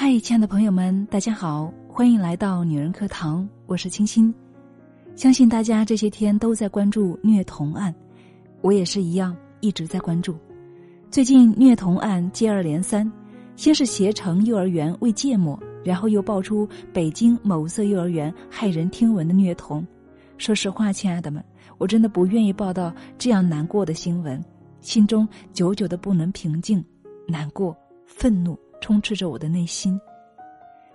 嗨，亲爱的朋友们，大家好，欢迎来到女人课堂，我是清新。相信大家这些天都在关注虐童案，我也是一样，一直在关注。最近虐童案接二连三，先是携程幼儿园未届末，然后又爆出北京某色幼儿园骇人听闻的虐童。说实话，亲爱的们，我真的不愿意报道这样难过的新闻，心中久久的不能平静，难过、愤怒。充斥着我的内心。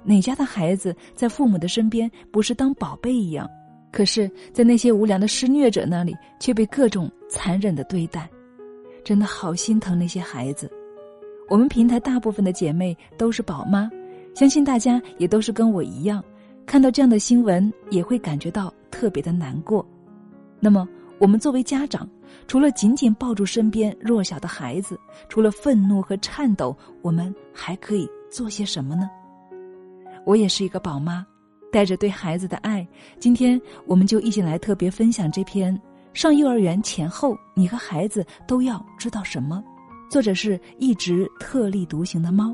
哪家的孩子在父母的身边不是当宝贝一样？可是，在那些无良的施虐者那里，却被各种残忍的对待，真的好心疼那些孩子。我们平台大部分的姐妹都是宝妈，相信大家也都是跟我一样，看到这样的新闻也会感觉到特别的难过。那么，我们作为家长，除了紧紧抱住身边弱小的孩子，除了愤怒和颤抖，我们还可以做些什么呢？我也是一个宝妈，带着对孩子的爱，今天我们就一起来特别分享这篇《上幼儿园前后，你和孩子都要知道什么》，作者是一直特立独行的猫。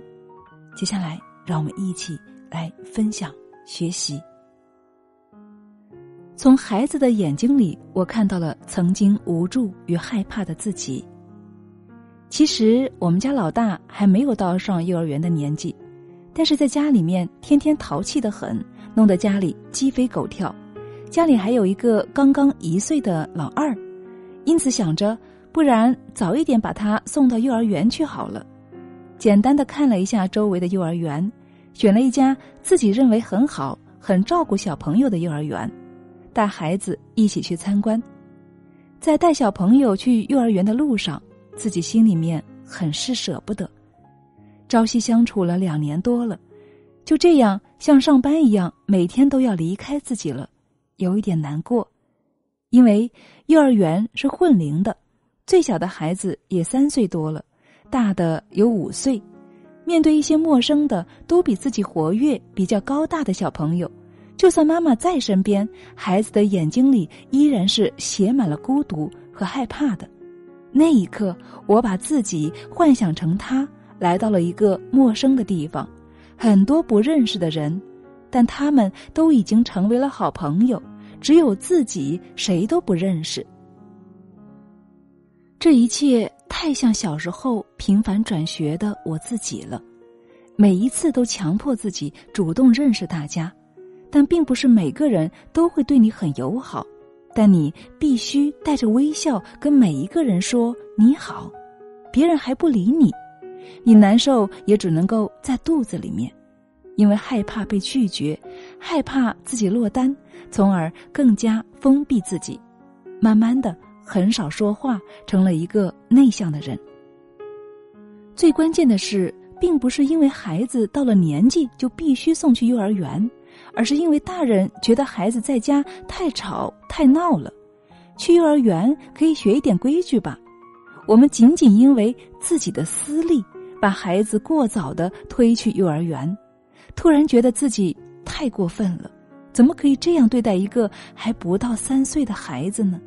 接下来，让我们一起来分享学习。从孩子的眼睛里，我看到了曾经无助与害怕的自己。其实我们家老大还没有到上幼儿园的年纪，但是在家里面天天淘气的很，弄得家里鸡飞狗跳。家里还有一个刚刚一岁的老二，因此想着，不然早一点把他送到幼儿园去好了。简单的看了一下周围的幼儿园，选了一家自己认为很好、很照顾小朋友的幼儿园。带孩子一起去参观，在带小朋友去幼儿园的路上，自己心里面很是舍不得。朝夕相处了两年多了，就这样像上班一样，每天都要离开自己了，有一点难过。因为幼儿园是混龄的，最小的孩子也三岁多了，大的有五岁。面对一些陌生的、都比自己活跃、比较高大的小朋友。就算妈妈在身边，孩子的眼睛里依然是写满了孤独和害怕的。那一刻，我把自己幻想成他，来到了一个陌生的地方，很多不认识的人，但他们都已经成为了好朋友，只有自己谁都不认识。这一切太像小时候频繁转学的我自己了，每一次都强迫自己主动认识大家。但并不是每个人都会对你很友好，但你必须带着微笑跟每一个人说你好，别人还不理你，你难受也只能够在肚子里面，因为害怕被拒绝，害怕自己落单，从而更加封闭自己，慢慢的很少说话，成了一个内向的人。最关键的是，并不是因为孩子到了年纪就必须送去幼儿园。而是因为大人觉得孩子在家太吵太闹了，去幼儿园可以学一点规矩吧。我们仅仅因为自己的私利，把孩子过早的推去幼儿园，突然觉得自己太过分了，怎么可以这样对待一个还不到三岁的孩子呢？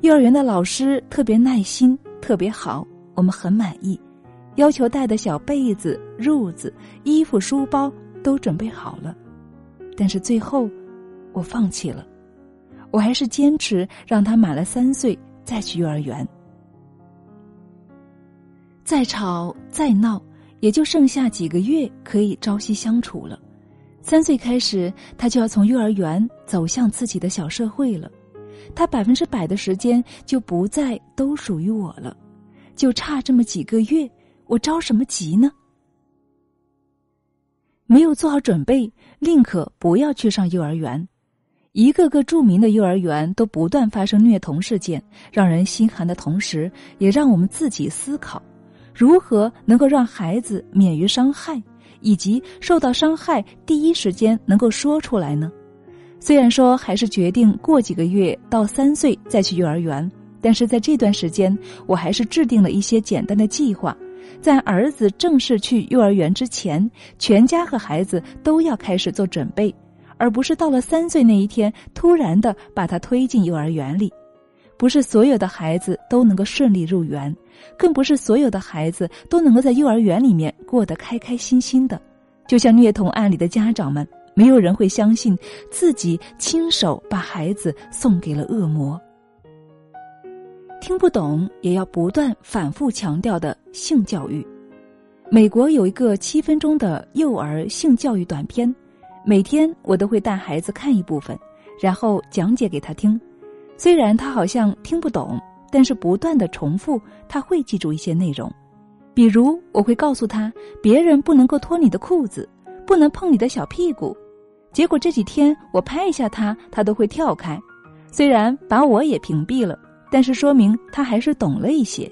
幼儿园的老师特别耐心，特别好，我们很满意，要求带的小被子、褥子、衣服、书包。都准备好了，但是最后，我放弃了。我还是坚持让他满了三岁再去幼儿园。再吵再闹，也就剩下几个月可以朝夕相处了。三岁开始，他就要从幼儿园走向自己的小社会了。他百分之百的时间就不再都属于我了，就差这么几个月，我着什么急呢？没有做好准备，宁可不要去上幼儿园。一个个著名的幼儿园都不断发生虐童事件，让人心寒的同时，也让我们自己思考：如何能够让孩子免于伤害，以及受到伤害第一时间能够说出来呢？虽然说还是决定过几个月到三岁再去幼儿园，但是在这段时间，我还是制定了一些简单的计划。在儿子正式去幼儿园之前，全家和孩子都要开始做准备，而不是到了三岁那一天突然的把他推进幼儿园里。不是所有的孩子都能够顺利入园，更不是所有的孩子都能够在幼儿园里面过得开开心心的。就像虐童案里的家长们，没有人会相信自己亲手把孩子送给了恶魔。听不懂也要不断反复强调的性教育。美国有一个七分钟的幼儿性教育短片，每天我都会带孩子看一部分，然后讲解给他听。虽然他好像听不懂，但是不断的重复，他会记住一些内容。比如，我会告诉他，别人不能够脱你的裤子，不能碰你的小屁股。结果这几天我拍一下他，他都会跳开。虽然把我也屏蔽了，但是说明他还是懂了一些。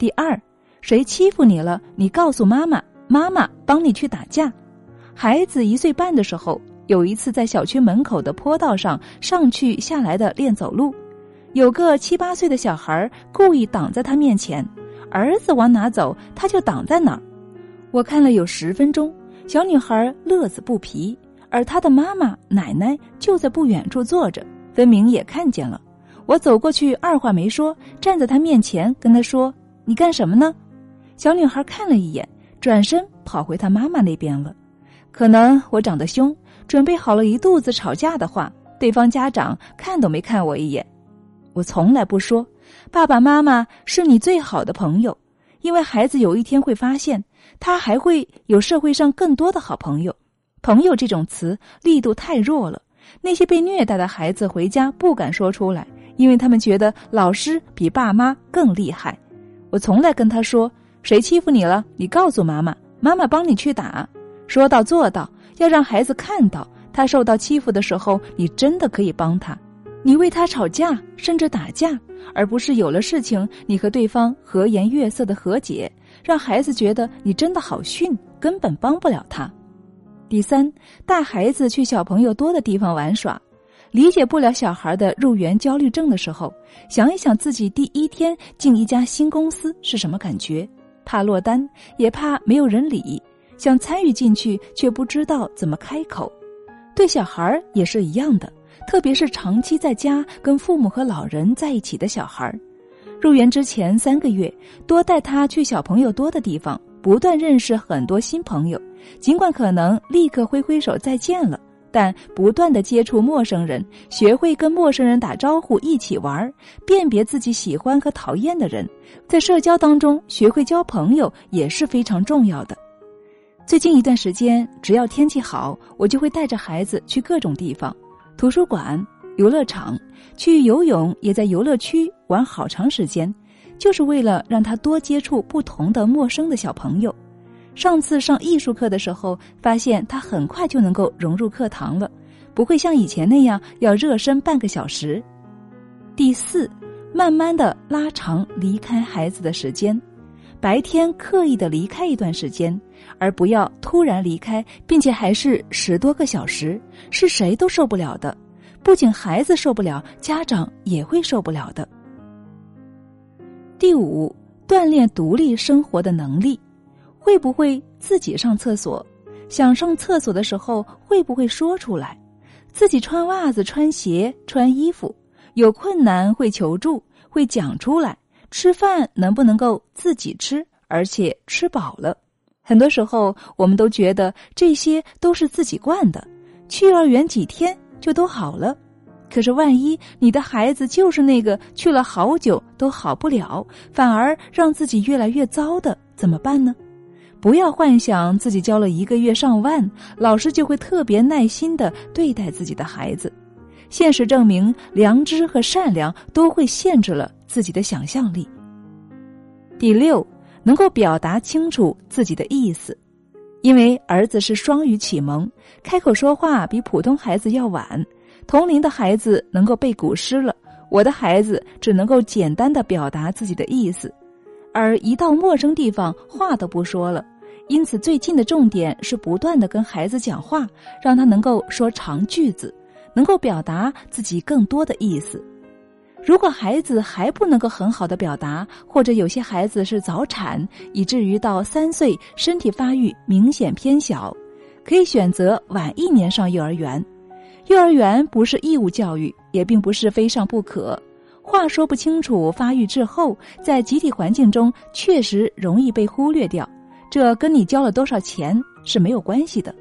第二。谁欺负你了？你告诉妈妈，妈妈帮你去打架。孩子一岁半的时候，有一次在小区门口的坡道上上去下来的练走路，有个七八岁的小孩故意挡在他面前，儿子往哪走他就挡在哪儿。我看了有十分钟，小女孩乐此不疲，而她的妈妈奶奶就在不远处坐着，分明也看见了。我走过去，二话没说，站在他面前跟他说：“你干什么呢？”小女孩看了一眼，转身跑回她妈妈那边了。可能我长得凶，准备好了一肚子吵架的话，对方家长看都没看我一眼。我从来不说，爸爸妈妈是你最好的朋友，因为孩子有一天会发现，他还会有社会上更多的好朋友。朋友这种词力度太弱了，那些被虐待的孩子回家不敢说出来，因为他们觉得老师比爸妈更厉害。我从来跟他说。谁欺负你了？你告诉妈妈，妈妈帮你去打。说到做到，要让孩子看到，他受到欺负的时候，你真的可以帮他。你为他吵架，甚至打架，而不是有了事情你和对方和颜悦色的和解，让孩子觉得你真的好逊，根本帮不了他。第三，带孩子去小朋友多的地方玩耍，理解不了小孩的入园焦虑症的时候，想一想自己第一天进一家新公司是什么感觉。怕落单，也怕没有人理，想参与进去却不知道怎么开口。对小孩也是一样的，特别是长期在家跟父母和老人在一起的小孩。入园之前三个月，多带他去小朋友多的地方，不断认识很多新朋友。尽管可能立刻挥挥手再见了。但不断的接触陌生人，学会跟陌生人打招呼，一起玩，辨别自己喜欢和讨厌的人，在社交当中学会交朋友也是非常重要的。最近一段时间，只要天气好，我就会带着孩子去各种地方，图书馆、游乐场，去游泳，也在游乐区玩好长时间，就是为了让他多接触不同的陌生的小朋友。上次上艺术课的时候，发现他很快就能够融入课堂了，不会像以前那样要热身半个小时。第四，慢慢的拉长离开孩子的时间，白天刻意的离开一段时间，而不要突然离开，并且还是十多个小时，是谁都受不了的，不仅孩子受不了，家长也会受不了的。第五，锻炼独立生活的能力。会不会自己上厕所？想上厕所的时候会不会说出来？自己穿袜子、穿鞋、穿衣服，有困难会求助，会讲出来。吃饭能不能够自己吃，而且吃饱了？很多时候我们都觉得这些都是自己惯的，去幼儿园几天就都好了。可是万一你的孩子就是那个去了好久都好不了，反而让自己越来越糟的，怎么办呢？不要幻想自己教了一个月上万，老师就会特别耐心的对待自己的孩子。现实证明，良知和善良都会限制了自己的想象力。第六，能够表达清楚自己的意思，因为儿子是双语启蒙，开口说话比普通孩子要晚。同龄的孩子能够背古诗了，我的孩子只能够简单的表达自己的意思。而一到陌生地方，话都不说了。因此，最近的重点是不断的跟孩子讲话，让他能够说长句子，能够表达自己更多的意思。如果孩子还不能够很好的表达，或者有些孩子是早产，以至于到三岁身体发育明显偏小，可以选择晚一年上幼儿园。幼儿园不是义务教育，也并不是非上不可。话说不清楚，发育滞后，在集体环境中确实容易被忽略掉，这跟你交了多少钱是没有关系的。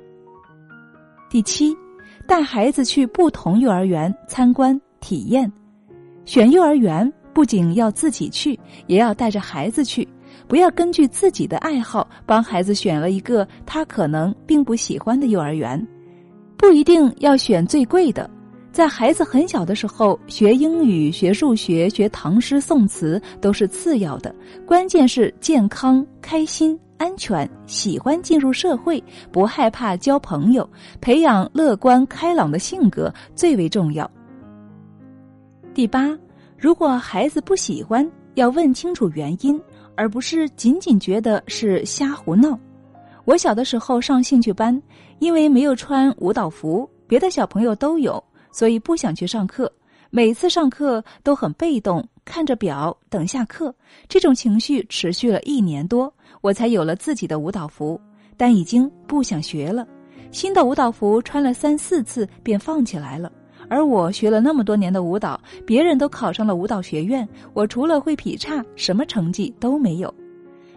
第七，带孩子去不同幼儿园参观体验，选幼儿园不仅要自己去，也要带着孩子去，不要根据自己的爱好帮孩子选了一个他可能并不喜欢的幼儿园，不一定要选最贵的。在孩子很小的时候，学英语、学数学、学唐诗宋词都是次要的，关键是健康、开心、安全、喜欢进入社会，不害怕交朋友，培养乐观开朗的性格最为重要。第八，如果孩子不喜欢，要问清楚原因，而不是仅仅觉得是瞎胡闹。我小的时候上兴趣班，因为没有穿舞蹈服，别的小朋友都有。所以不想去上课，每次上课都很被动，看着表等下课。这种情绪持续了一年多，我才有了自己的舞蹈服，但已经不想学了。新的舞蹈服穿了三四次便放起来了。而我学了那么多年的舞蹈，别人都考上了舞蹈学院，我除了会劈叉，什么成绩都没有。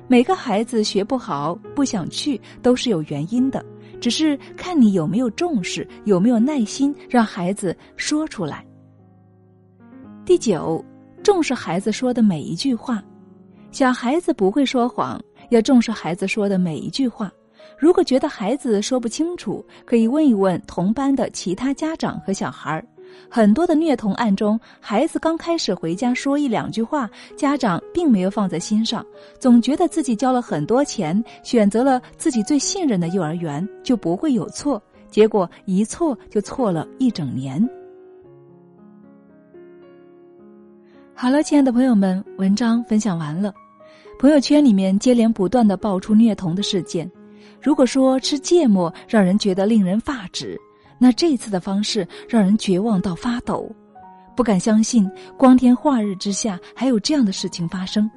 每个孩子学不好、不想去，都是有原因的。只是看你有没有重视，有没有耐心，让孩子说出来。第九，重视孩子说的每一句话。小孩子不会说谎，要重视孩子说的每一句话。如果觉得孩子说不清楚，可以问一问同班的其他家长和小孩儿。很多的虐童案中，孩子刚开始回家说一两句话，家长并没有放在心上，总觉得自己交了很多钱，选择了自己最信任的幼儿园就不会有错，结果一错就错了一整年。好了，亲爱的朋友们，文章分享完了。朋友圈里面接连不断的爆出虐童的事件，如果说吃芥末让人觉得令人发指。那这次的方式让人绝望到发抖，不敢相信光天化日之下还有这样的事情发生。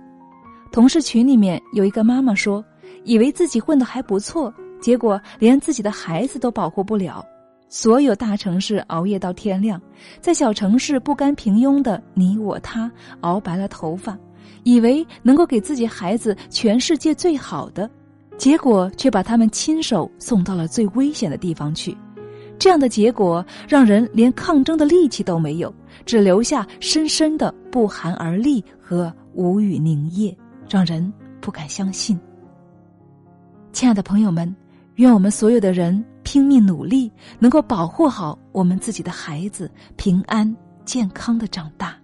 同事群里面有一个妈妈说，以为自己混得还不错，结果连自己的孩子都保护不了。所有大城市熬夜到天亮，在小城市不甘平庸的你我他熬白了头发，以为能够给自己孩子全世界最好的，结果却把他们亲手送到了最危险的地方去。这样的结果让人连抗争的力气都没有，只留下深深的不寒而栗和无语凝噎，让人不敢相信。亲爱的朋友们，愿我们所有的人拼命努力，能够保护好我们自己的孩子，平安健康的长大。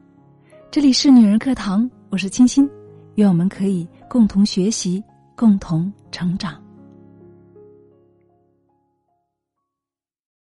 这里是女人课堂，我是清新，愿我们可以共同学习，共同成长。